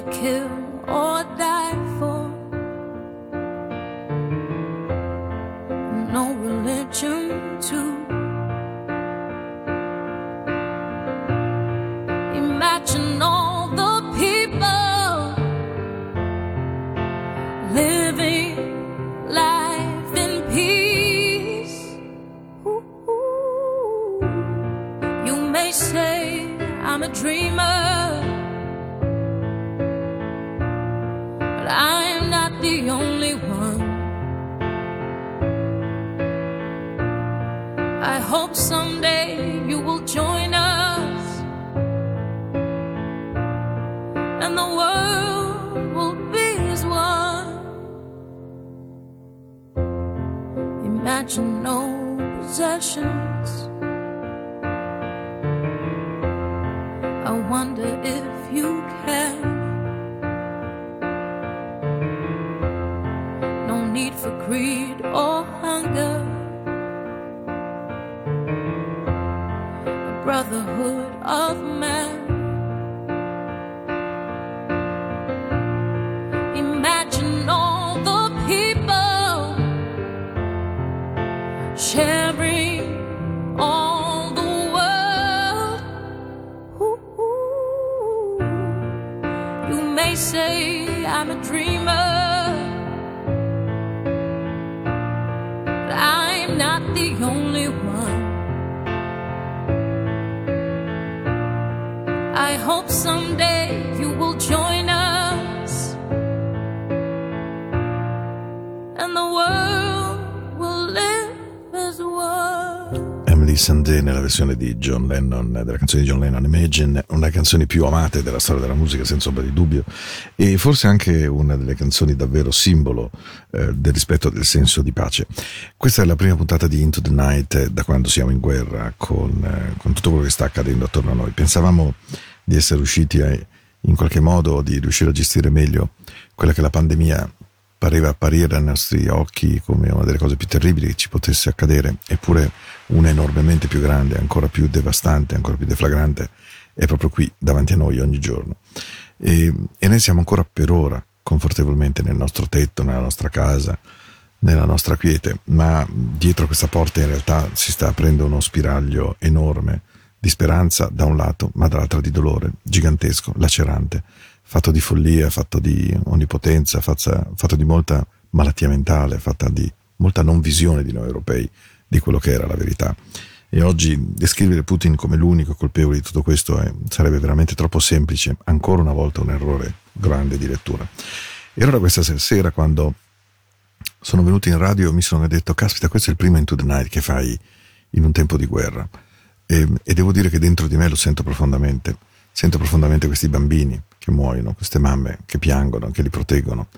to kill or die for. Emily Sandé nella versione di John Lennon, della canzone di John Lennon Imagine, una delle canzoni più amate della storia della musica senza ombra di dubbio e forse anche una delle canzoni davvero simbolo eh, del rispetto del senso di pace. Questa è la prima puntata di Into the Night eh, da quando siamo in guerra con, eh, con tutto quello che sta accadendo attorno a noi. Pensavamo di essere riusciti a, in qualche modo di riuscire a gestire meglio quella che la pandemia pareva apparire ai nostri occhi come una delle cose più terribili che ci potesse accadere, eppure una enormemente più grande, ancora più devastante, ancora più deflagrante, è proprio qui davanti a noi ogni giorno. E, e noi siamo ancora per ora confortevolmente nel nostro tetto, nella nostra casa, nella nostra quiete, ma dietro questa porta in realtà si sta aprendo uno spiraglio enorme di speranza da un lato, ma dall'altra di dolore, gigantesco, lacerante, fatto di follia, fatto di onnipotenza, fatto, di molta malattia mentale, fatta di molta non visione di noi europei di quello che era la verità. E oggi descrivere Putin come l'unico colpevole di tutto questo è, sarebbe veramente troppo semplice, ancora una volta un errore grande di lettura. E allora questa sera quando sono venuto in radio mi sono detto, caspita, questo è il primo Into the Night che fai in un tempo di guerra. E, e devo dire che dentro di me lo sento profondamente. Sento profondamente questi bambini che muoiono, queste mamme che piangono, che li proteggono,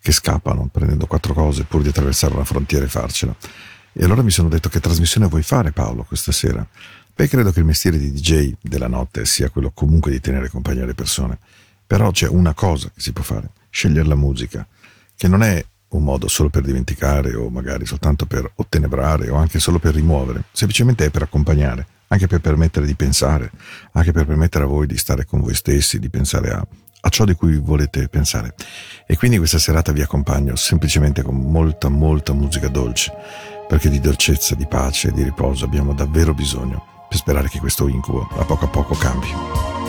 che scappano prendendo quattro cose pur di attraversare una frontiera e farcela. E allora mi sono detto che trasmissione vuoi fare Paolo questa sera? Beh, credo che il mestiere di DJ della notte sia quello comunque di tenere compagnia alle persone. Però c'è una cosa che si può fare, scegliere la musica, che non è un modo solo per dimenticare o magari soltanto per ottenebrare o anche solo per rimuovere, semplicemente è per accompagnare, anche per permettere di pensare, anche per permettere a voi di stare con voi stessi, di pensare a, a ciò di cui volete pensare. E quindi questa serata vi accompagno semplicemente con molta, molta musica dolce, perché di dolcezza, di pace e di riposo abbiamo davvero bisogno per sperare che questo incubo a poco a poco cambi.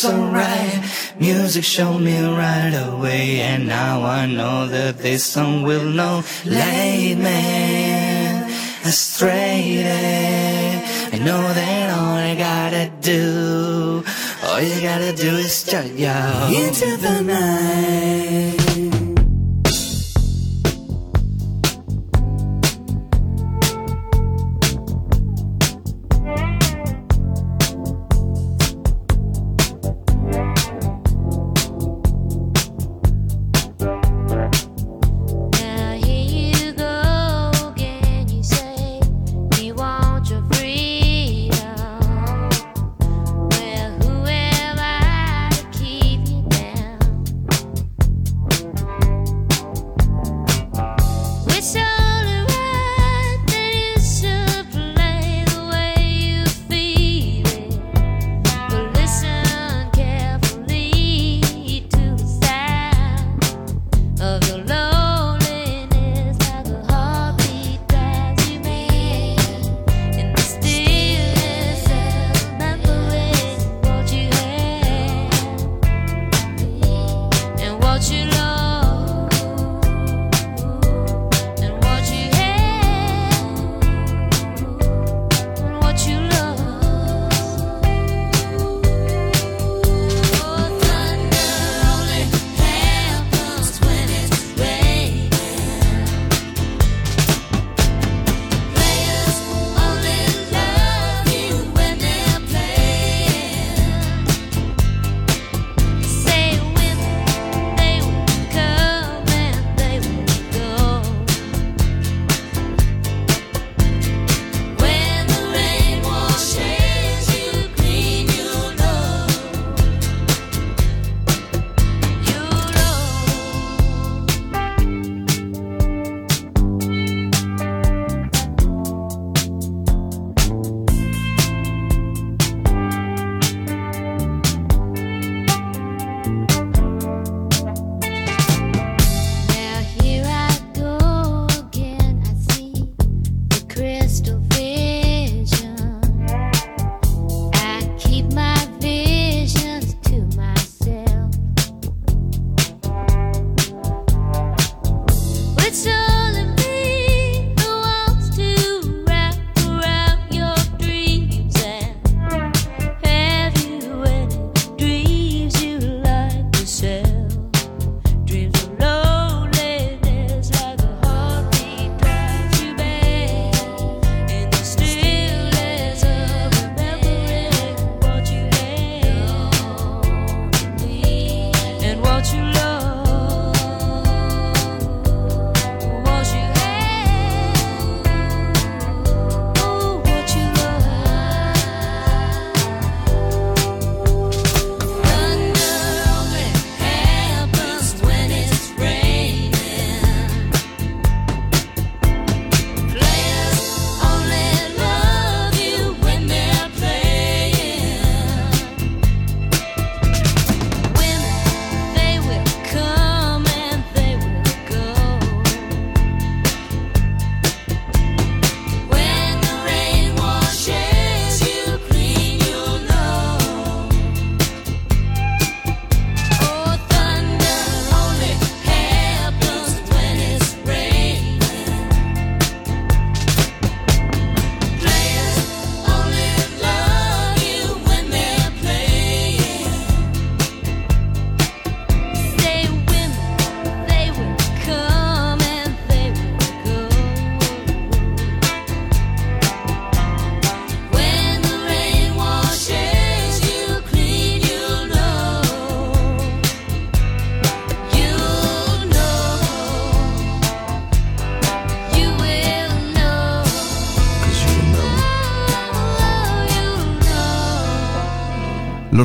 So right. Music showed me right away, and now I know that this song will know. Late man, astray. I know that all I gotta do, all you gotta do is jump yo into the night.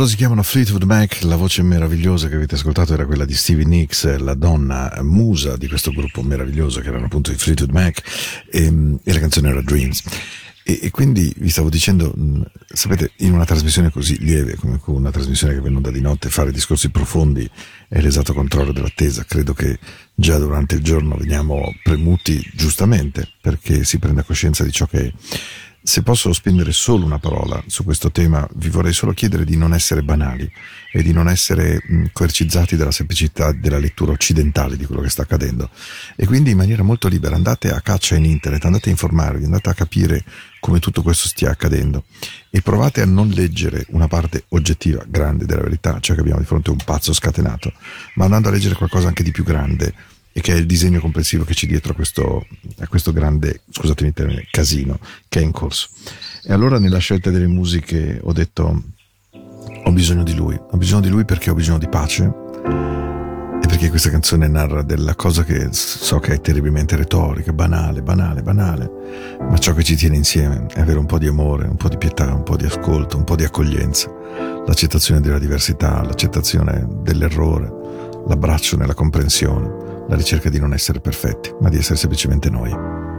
Loro si chiamano Fleetwood Mac, la voce meravigliosa che avete ascoltato era quella di Stevie Nicks, la donna musa di questo gruppo meraviglioso che erano appunto i Fleetwood Mac e, ehm, e la canzone era Dreams. E, e, quindi vi stavo dicendo, sapete, in una trasmissione così lieve come una trasmissione che venuta di notte, fare discorsi profondi è l'esatto controllo dell'attesa. Credo che già durante il giorno veniamo premuti giustamente perché si prenda coscienza di ciò che Se posso spendere solo una parola su questo tema, vi vorrei solo chiedere di non essere banali e di non essere coercizzati dalla semplicità della lettura occidentale di quello che sta accadendo. E quindi in maniera molto libera andate a caccia in internet, andate a informarvi, andate a capire come tutto questo stia accadendo e provate a non leggere una parte oggettiva, grande della verità, cioè che abbiamo di fronte un pazzo scatenato, ma andando a leggere qualcosa anche di più grande e che è il disegno complessivo che c'è dietro a questo, a questo grande, scusatemi il termine, casino che è in corso. E allora nella scelta delle musiche ho detto ho bisogno di lui, ho bisogno di lui perché ho bisogno di pace e perché questa canzone narra della cosa che so che è terribilmente retorica, banale, banale, banale, ma ciò che ci tiene insieme è avere un po' di amore, un po' di pietà, un po' di ascolto, un po' di accoglienza, l'accettazione della diversità, l'accettazione dell'errore, l'abbraccio nella comprensione la ricerca di non essere perfetti, ma di essere semplicemente noi.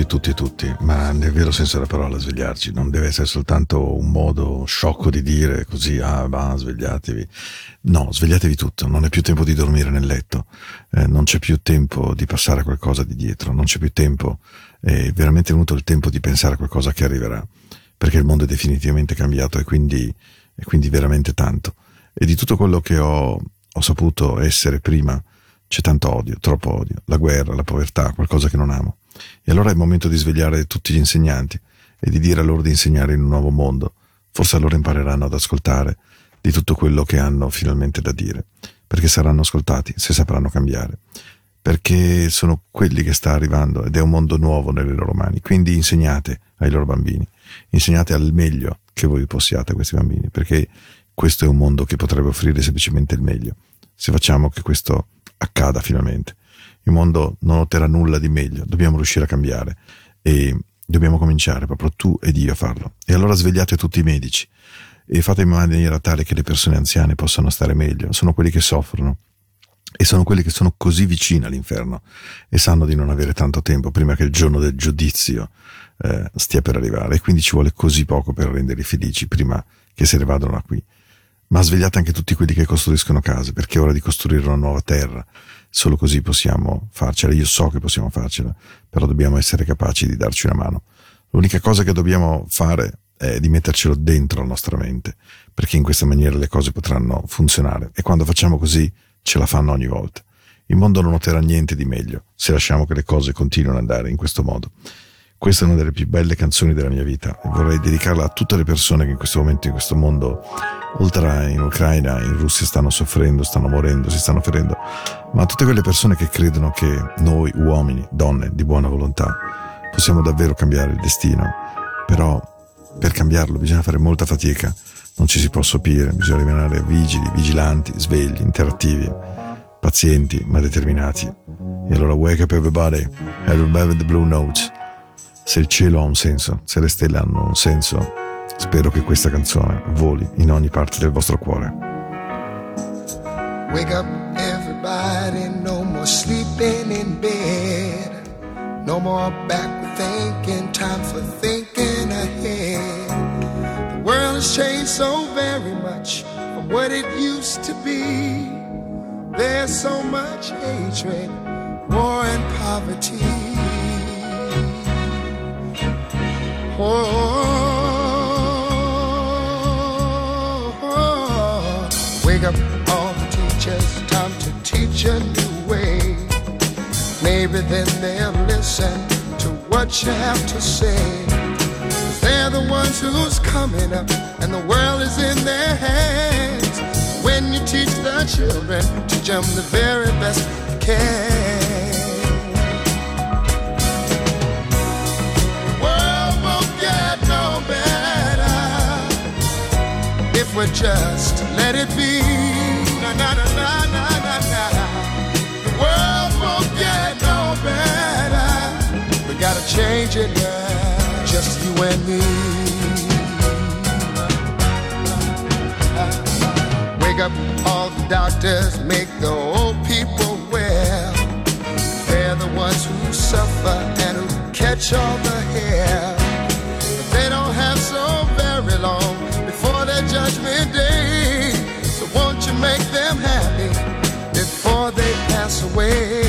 Tutti, tutti, tutti, ma nel vero senso della parola svegliarci, non deve essere soltanto un modo sciocco di dire così, ah, va, svegliatevi. No, svegliatevi tutto, non è più tempo di dormire nel letto, eh, non c'è più tempo di passare a qualcosa di dietro, non c'è più tempo, è veramente venuto il tempo di pensare a qualcosa che arriverà, perché il mondo è definitivamente cambiato e quindi, e quindi veramente tanto. E di tutto quello che ho, ho saputo essere prima, c'è tanto odio, troppo odio, la guerra, la povertà, qualcosa che non amo. E allora è il momento di svegliare tutti gli insegnanti e di dire a loro di insegnare in un nuovo mondo. Forse allora impareranno ad ascoltare di tutto quello che hanno finalmente da dire, perché saranno ascoltati se sapranno cambiare, perché sono quelli che sta arrivando ed è un mondo nuovo nelle loro mani. Quindi insegnate ai loro bambini, insegnate al meglio che voi possiate a questi bambini, perché questo è un mondo che potrebbe offrire semplicemente il meglio. Se facciamo che questo accada finalmente. Il mondo non otterrà nulla di meglio, dobbiamo riuscire a cambiare. E dobbiamo cominciare proprio tu ed io a farlo. E allora svegliate tutti i medici. E fate in maniera tale che le persone anziane possano stare meglio. Sono quelli che soffrono. E sono quelli che sono così vicini all'inferno. E sanno di non avere tanto tempo prima che il giorno del giudizio eh, stia per arrivare. E quindi ci vuole così poco per renderli felici prima che se ne vadano da qui. Ma svegliate anche tutti quelli che costruiscono case, perché è ora di costruire una nuova terra. Solo così possiamo farcela. Io so che possiamo farcela, però dobbiamo essere capaci di darci una mano. L'unica cosa che dobbiamo fare è di mettercelo dentro la nostra mente, perché in questa maniera le cose potranno funzionare. E quando facciamo così, ce la fanno ogni volta. Il mondo non noterà niente di meglio se lasciamo che le cose continuino ad andare in questo modo. Questa è una delle più belle canzoni della mia vita e vorrei dedicarla a tutte le persone che in questo momento in questo mondo oltre in Ucraina, in Russia stanno soffrendo, stanno morendo, si stanno ferendo, ma tutte quelle persone che credono che noi uomini, donne di buona volontà, possiamo davvero cambiare il destino, però per cambiarlo bisogna fare molta fatica, non ci si può sopire, bisogna rimanere vigili, vigilanti, svegli, interattivi, pazienti ma determinati. E allora wake up everybody, everybody the blue notes. Se il cielo ha un senso, se le stelle hanno un senso, Spero che questa canzone voli in ogni parte del vostro cuore. Wake up everybody, no more sleeping in bed. No more back thinking, time for thinking ahead. The world has changed so very much from what it used to be. There's so much hatred, war and poverty. Oh, Wake up all the teachers, time to teach a new way. Maybe then they'll listen to what you have to say. They're the ones who's coming up, and the world is in their hands. When you teach the children, teach them the very best you can. If we just let it be. Na na na na na na na. The world won't get no better. We gotta change it now, just you and me. Wake up all the doctors, make the old people well. They're the ones who suffer and who catch all the hair. But they don't have so very long pass away?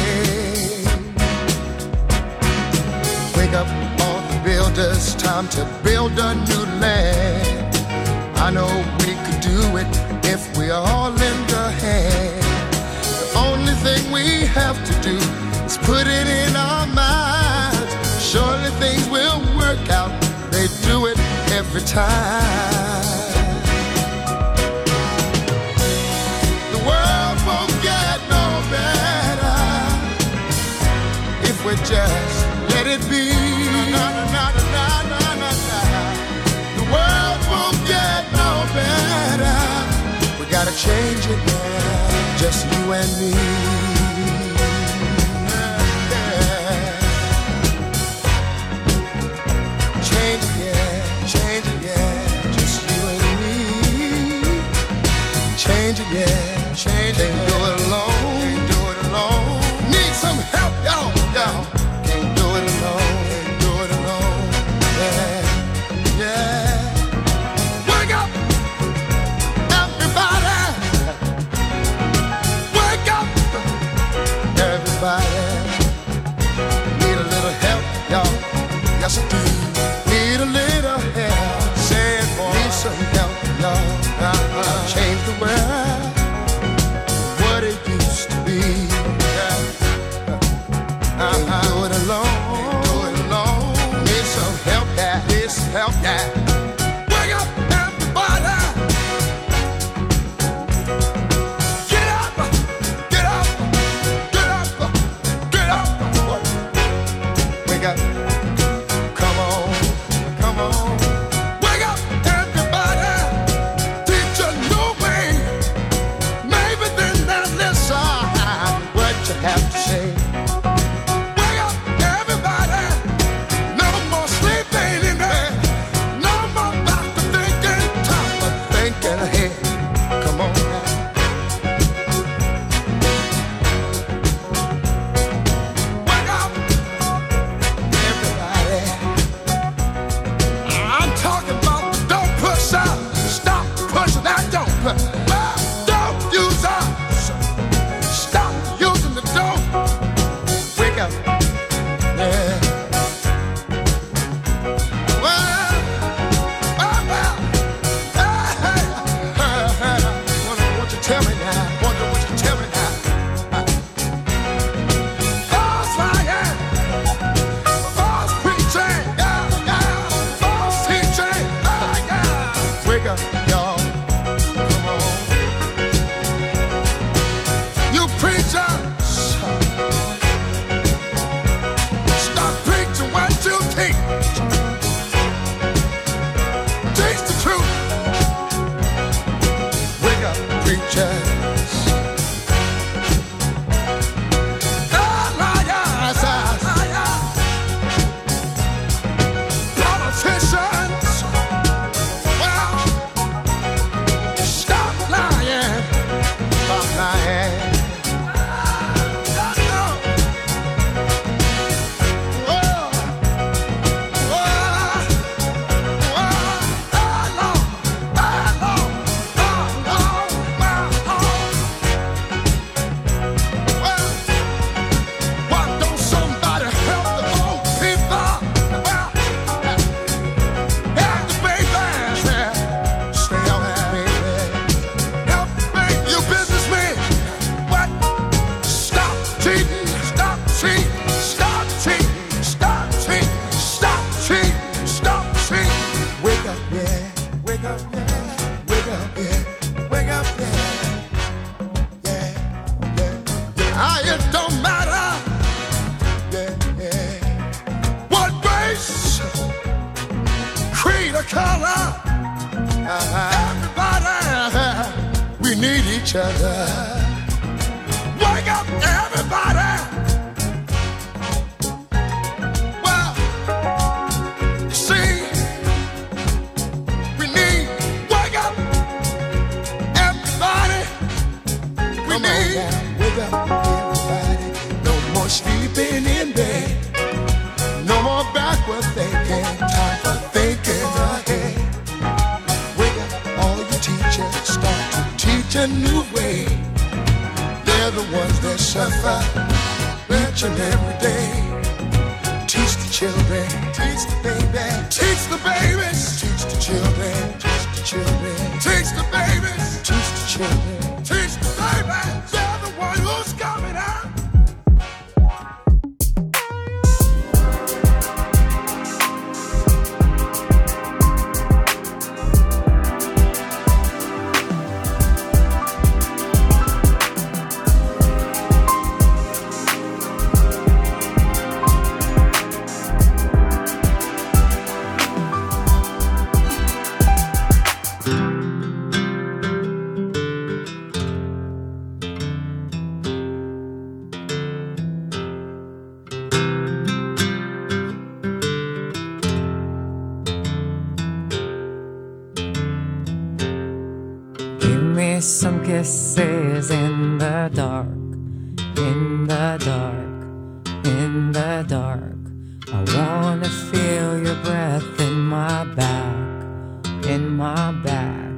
Wake up all the builders, time to build a new land. I know we could do it if we all lend a hand. The only thing we have to do is put it in our minds. Surely things will work out. They do it every time. Change it now, just you and me. some kisses in the dark, in the dark, in the dark. I wanna feel your breath in my back, in my back,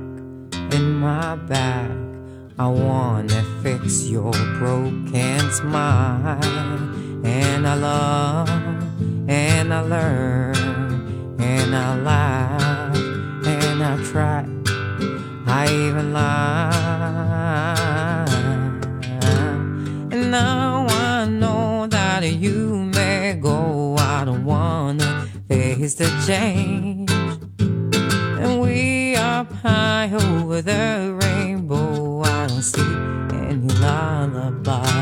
in my back. I wanna fix your broken smile. And I love, and I learn, and I laugh, and I try. I even lie. And now I know that you may go. I don't wanna face the change. And we up high over the rainbow. I don't see any lullaby.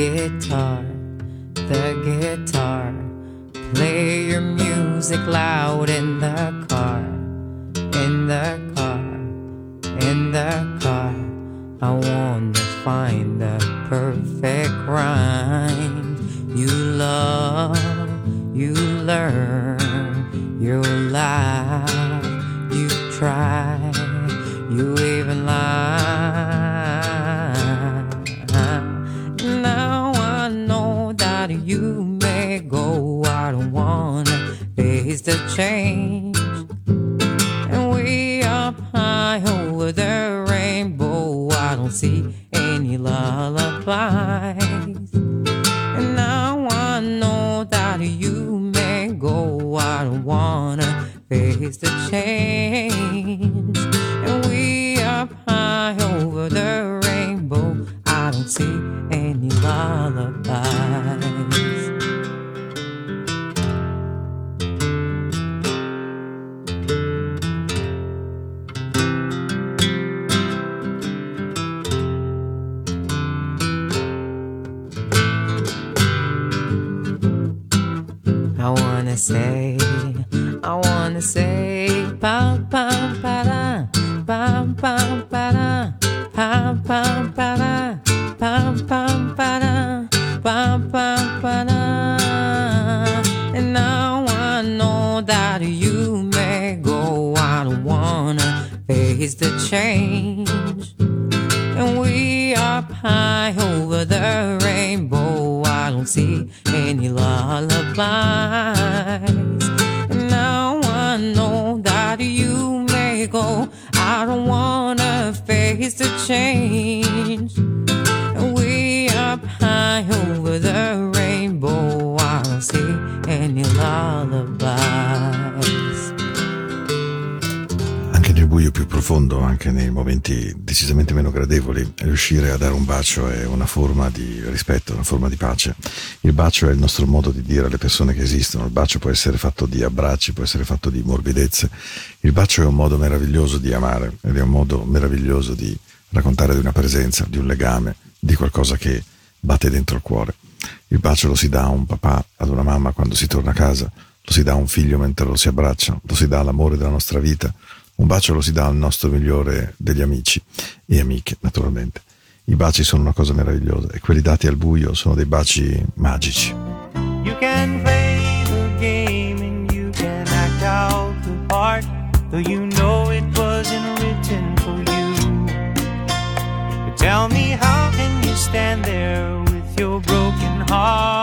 Guitar, the guitar. Play your music loud in the car, in the car, in the car. I wanna find the perfect rhyme. You love, you learn, change. And we up high over the rainbow. I don't see any lullabies. And now I know that you may go. I don't wanna face the change. Bacio è una forma di rispetto, una forma di pace. Il bacio è il nostro modo di dire alle persone che esistono, il bacio può essere fatto di abbracci, può essere fatto di morbidezze, il bacio è un modo meraviglioso di amare ed è un modo meraviglioso di raccontare di una presenza, di un legame, di qualcosa che batte dentro il cuore. Il bacio lo si dà a un papà, ad una mamma quando si torna a casa, lo si dà a un figlio mentre lo si abbraccia, lo si dà all'amore della nostra vita, un bacio lo si dà al nostro migliore degli amici e amiche, naturalmente. I baci sono una cosa meravigliosa e quelli dati al buio sono dei baci magici. You can play the game and you can act out the part, though you know it wasn't written for you. But tell me, how can you stand there with your broken heart,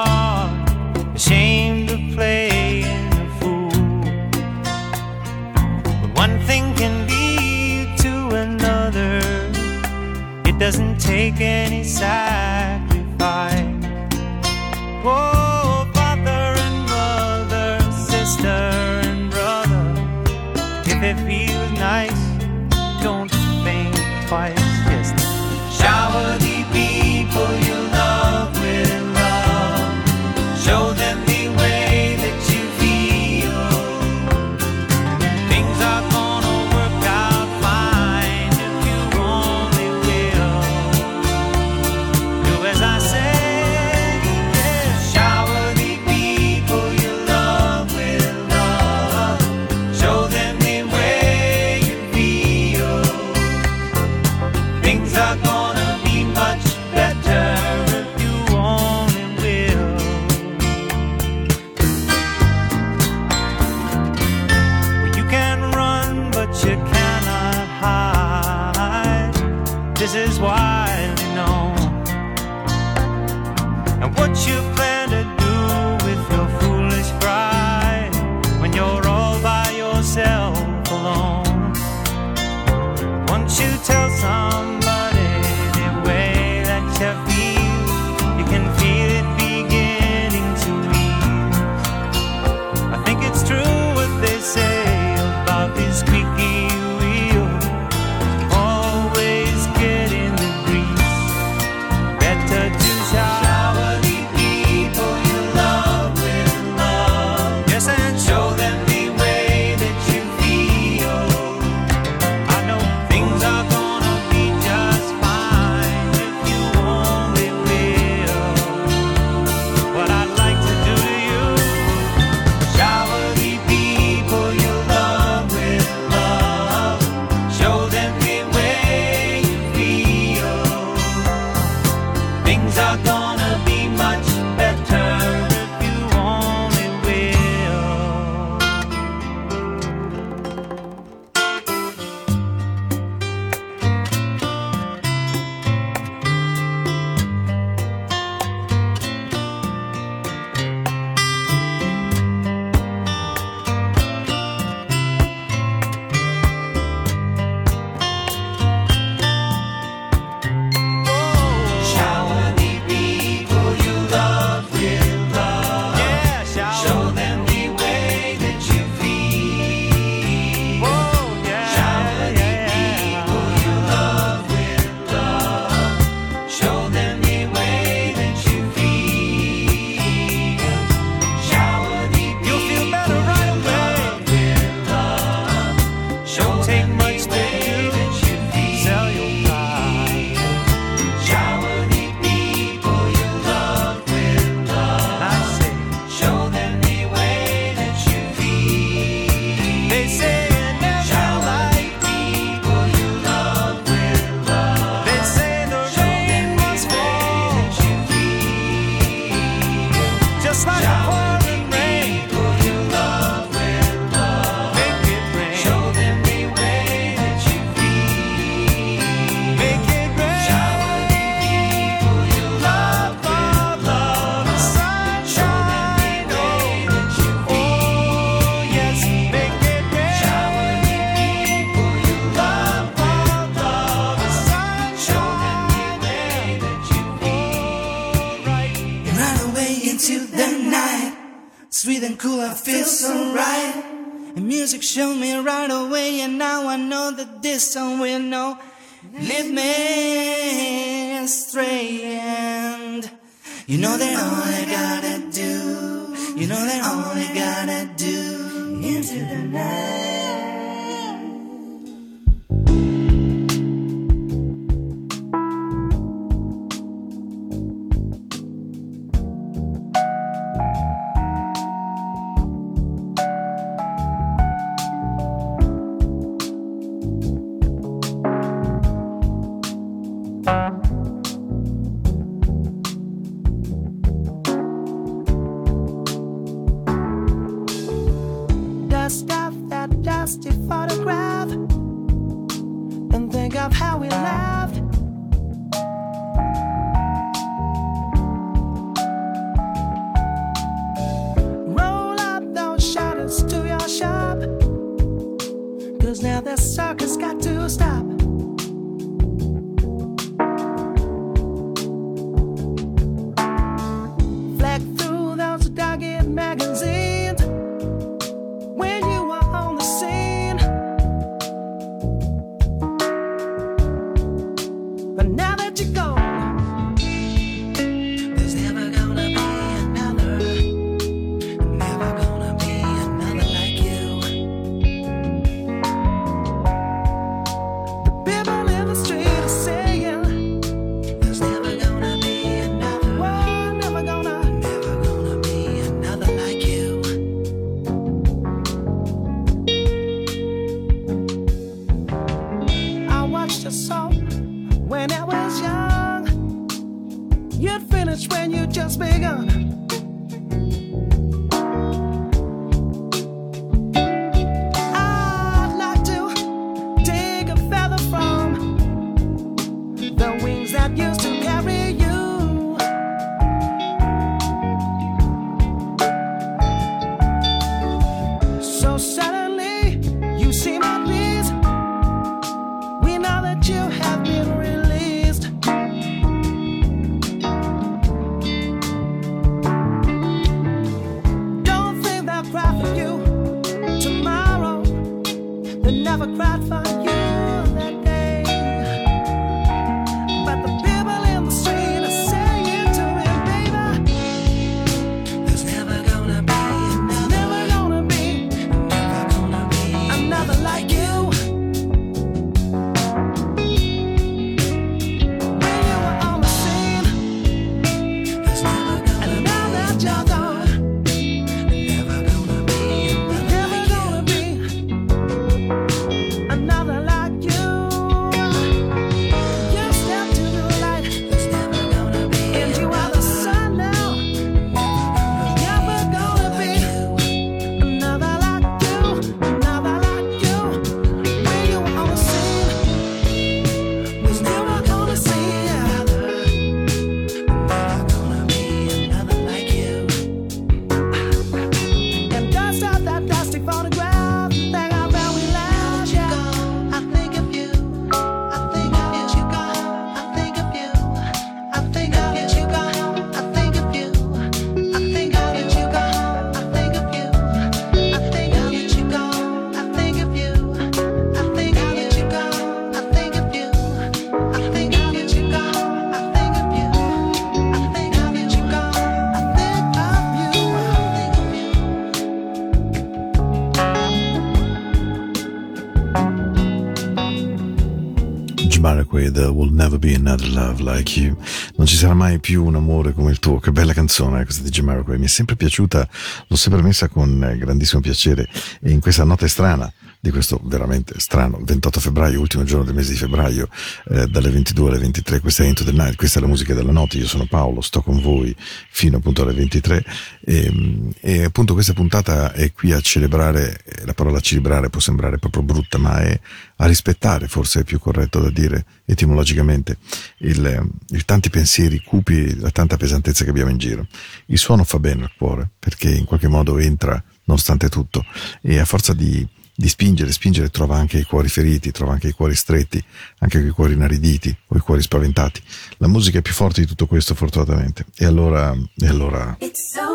amarla e non ci sarà mai più un amore come il tuo. Che bella canzone questa di Jamiroquai, mi è sempre piaciuta, l'ho sempre messa con eh, grandissimo piacere. E in questa notte strana di questo veramente strano 28 febbraio, ultimo giorno del mese di febbraio, eh, dalle 22 alle 23, questa è Into the Night, questa è la musica della notte, io sono Paolo, sto con voi fino appunto alle 23 e, ehm, e appunto questa puntata è qui a celebrare parola celebrare può sembrare proprio brutta, ma è a rispettare, forse è più corretto da dire etimologicamente, il, il tanti pensieri cupi, la tanta pesantezza che abbiamo in giro. Il suono fa bene al cuore, perché in qualche modo entra, nonostante tutto, e a forza di, di spingere, spingere trova anche i cuori feriti, trova anche i cuori stretti, anche i cuori inariditi o i cuori spaventati. La musica è più forte di tutto questo, fortunatamente. E allora, e allora... It's so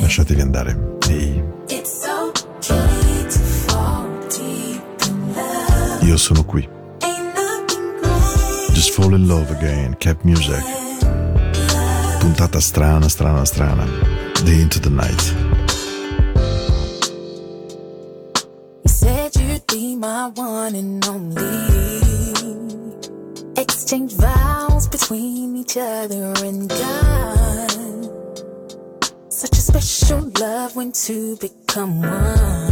Lasciatevi andare. Ehi, io sono qui. Just fall in love again. Cap music. Puntata strana, strana, strana. The Into the Night. You said you'd be my one and only. Exchange vows between each other and God. Special love when two become one.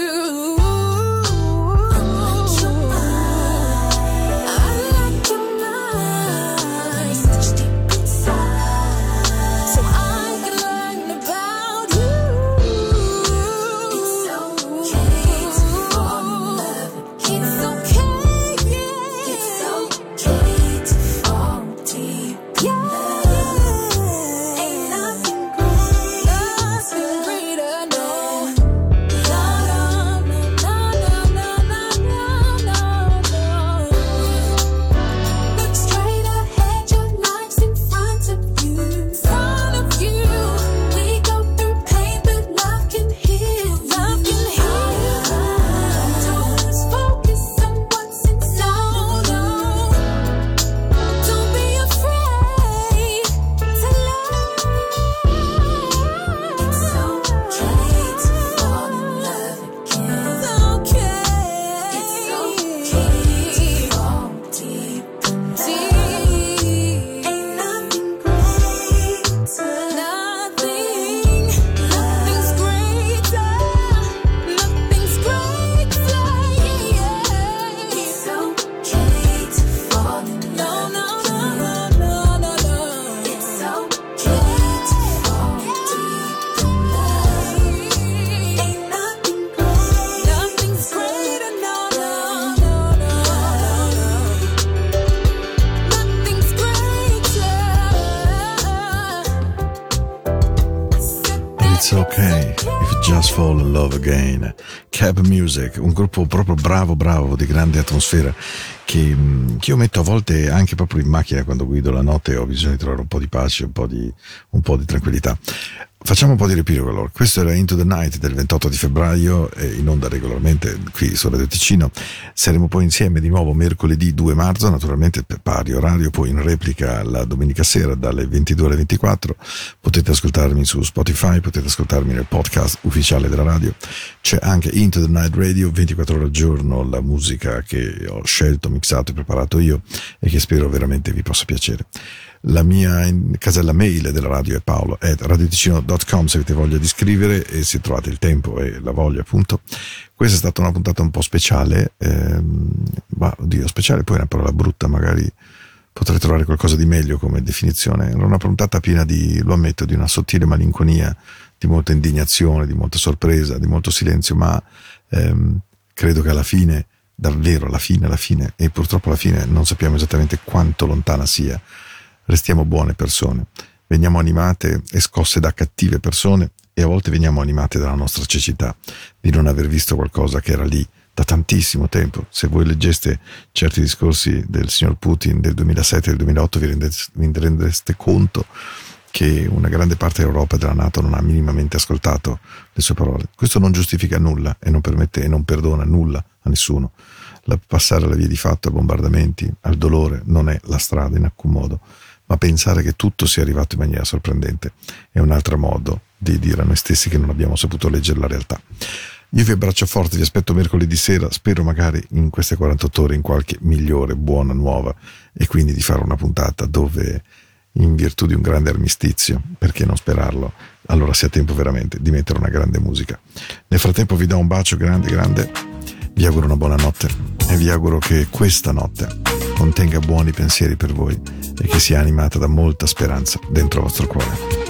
Un gruppo proprio bravo, bravo, di grande atmosfera, che, mm, che io metto a volte anche proprio in macchina quando guido la notte ho bisogno di trovare un po' di pace, un po' di, un po' di tranquillità. Facciamo un po' di riepilogo allora. Questo era Into the Night del 28 di febbraio, in onda regolarmente qui su Radio Ticino. Saremo poi insieme di nuovo mercoledì 2 marzo, naturalmente per pari orario, poi in replica la domenica sera dalle 22 alle 24. Potete ascoltarmi su Spotify, potete ascoltarmi nel podcast ufficiale della radio. C'è anche Into the Night Radio, 24 ore al giorno, la musica che ho scelto, mixato e preparato io e che spero veramente vi possa piacere. La mia casella mail della radio è paolo at radioticino.com se avete voglia di scrivere e se trovate il tempo e la voglia appunto. Questa è stata una puntata un po' speciale, ehm, oddio, speciale poi è una parola brutta, magari potrei trovare qualcosa di meglio come definizione. Era una puntata piena di, lo ammetto, di una sottile malinconia, di molta indignazione, di molta sorpresa, di molto silenzio, ma ehm, credo che alla fine, davvero alla fine, alla fine, e purtroppo alla fine non sappiamo esattamente quanto lontana sia, restiamo buone persone, veniamo animate e scosse da cattive persone e a volte veniamo animate dalla nostra cecità di non aver visto qualcosa che era lì da tantissimo tempo. Se voi leggeste certi discorsi del signor Putin del 2007 e del 2008 vi, rendeste, vi rendereste conto che una grande parte dell'Europa e della Nato non ha minimamente ascoltato le sue parole. Questo non giustifica nulla e non permette e non perdona nulla a nessuno. La, passare alla via di fatto, ai bombardamenti, al dolore non è la strada in alcun modo, ma pensare che tutto sia arrivato in maniera sorprendente è un altro modo di dire a noi stessi che non abbiamo saputo leggere la realtà. Io vi abbraccio forte, vi aspetto mercoledì sera, spero magari in queste 48 ore in qualche migliore, buona, nuova e quindi di fare una puntata dove in virtù di un grande armistizio, perché non sperarlo, allora sia tempo veramente di mettere una grande musica. Nel frattempo vi do un bacio grande, grande, vi auguro una buona notte e vi auguro che questa notte contenga buoni pensieri per voi e che sia animata da molta speranza dentro il vostro cuore.